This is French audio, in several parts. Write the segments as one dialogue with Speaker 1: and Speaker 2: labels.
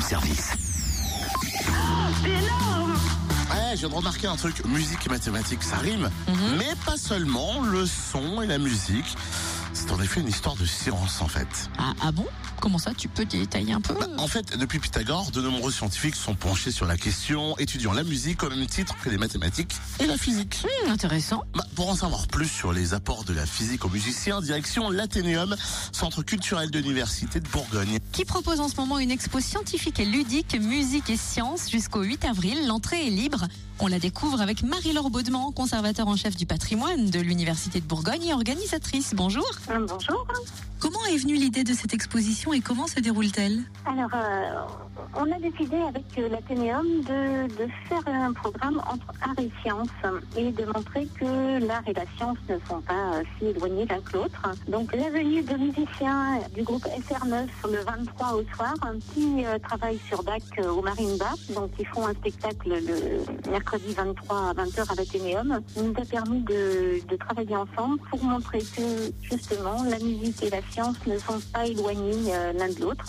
Speaker 1: room service.
Speaker 2: C'est énorme
Speaker 3: Ouais, je viens de remarquer un truc, musique et mathématiques, ça rime, mais pas seulement, le son et la musique. C'est en effet une histoire de science en fait.
Speaker 4: Ah, ah bon? Comment ça Tu peux détailler un peu
Speaker 3: Bah, en fait, depuis Pythagore, de nombreux scientifiques sont penchés sur la question, étudiant la musique au même titre que les mathématiques et la physique.
Speaker 4: Hmm, Intéressant.
Speaker 3: Bah, pour en savoir plus sur les apports de la physique aux musiciens, direction l'Athénéum, centre culturel de l'Université de Bourgogne.
Speaker 4: Qui propose en ce moment une expo scientifique et ludique, musique et sciences jusqu'au 8 avril. L'entrée est libre. On la découvre avec Marie-Laure Baudement, conservateur en chef du patrimoine de l'Université de Bourgogne et organisatrice. Bonjour.
Speaker 2: Bonjour.
Speaker 4: Est venue l'idée de cette exposition et comment se déroule-t-elle?
Speaker 2: Euh, on a décidé avec l'Athénéum de, de faire un programme entre art et science et de montrer que l'art et la science ne sont pas si éloignés l'un que l'autre. Donc, la venue de musiciens du groupe SR9 le 23 au soir qui euh, travaillent sur Bach euh, au Marimba. Donc, ils font un spectacle le mercredi 23 à 20h à l'Athénéum. nous a permis de, de travailler ensemble pour montrer que justement la musique et la science ne sont pas éloignés euh, l'un de l'autre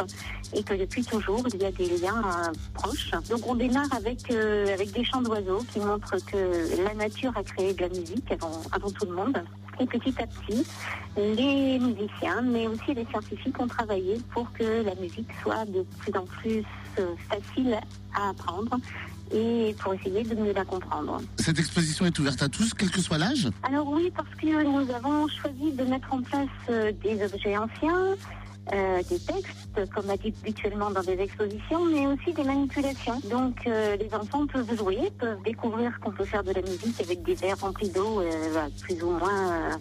Speaker 2: et que depuis toujours il y a des liens euh, proches. Donc on démarre avec euh, avec des chants d'oiseaux qui montrent que la nature a créé de la musique avant, avant tout le monde. Et petit à petit, les musiciens, mais aussi les scientifiques ont travaillé pour que la musique soit de plus en plus euh, facile à apprendre et pour essayer de mieux la comprendre.
Speaker 3: Cette exposition est ouverte à tous, quel que soit l'âge?
Speaker 2: Alors oui, parce que nous avons choisi de mettre en place euh, des objets anciens, euh, des textes, comme habituellement dans des expositions, mais aussi des manipulations. Donc euh, les enfants peuvent jouer, peuvent découvrir qu'on peut faire de la musique avec des verres remplis d'eau, euh, voilà, plus ou moins.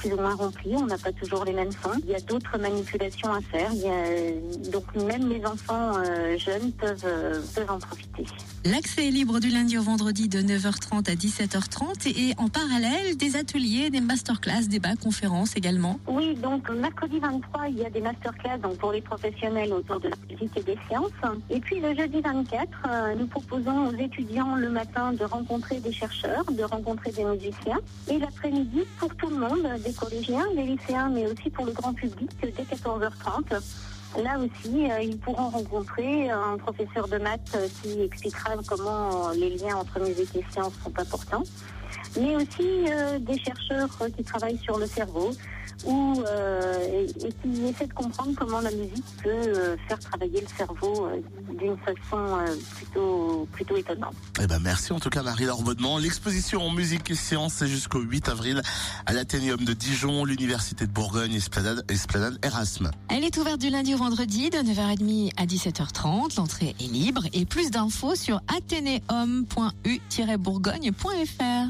Speaker 2: plus ou moins remplis, on n'a pas toujours les mêmes sons. Il y a d'autres manipulations à faire. Il y a, donc même les enfants euh, jeunes peuvent, euh, peuvent en profiter.
Speaker 4: L'accès est libre du lundi au vendredi de 9h30 à 17h30 et en parallèle des ateliers, des masterclass, débats, conférences également.
Speaker 2: Oui, donc mercredi 23, il y a des masterclass donc pour les professionnels autour de la musique et des sciences. Et puis le jeudi 24, euh, nous proposons aux étudiants le matin de rencontrer des chercheurs, de rencontrer des musiciens. Et l'après-midi, pour tout le monde, des collégiens, des lycéens, mais aussi pour le grand public, dès 14h30. Là aussi, euh, ils pourront rencontrer un professeur de maths euh, qui expliquera comment les liens entre musique et sciences sont importants mais aussi des chercheurs qui travaillent sur le cerveau ou euh, et, et qui essaient de comprendre comment la musique peut euh, faire travailler le cerveau euh, d'une façon euh, plutôt plutôt étonnante.
Speaker 3: Eh ben merci en tout cas Marie-Laure Baudement. L'exposition en musique et sciences c'est jusqu'au 8 avril à l'Athénéum de Dijon, l'Université de Bourgogne, Esplanade, Esplanade Erasme.
Speaker 4: Elle est ouverte du lundi au vendredi de 9h30 à 17h30. L'entrée est libre et plus d'infos sur athénéum.u-bourgogne.fr.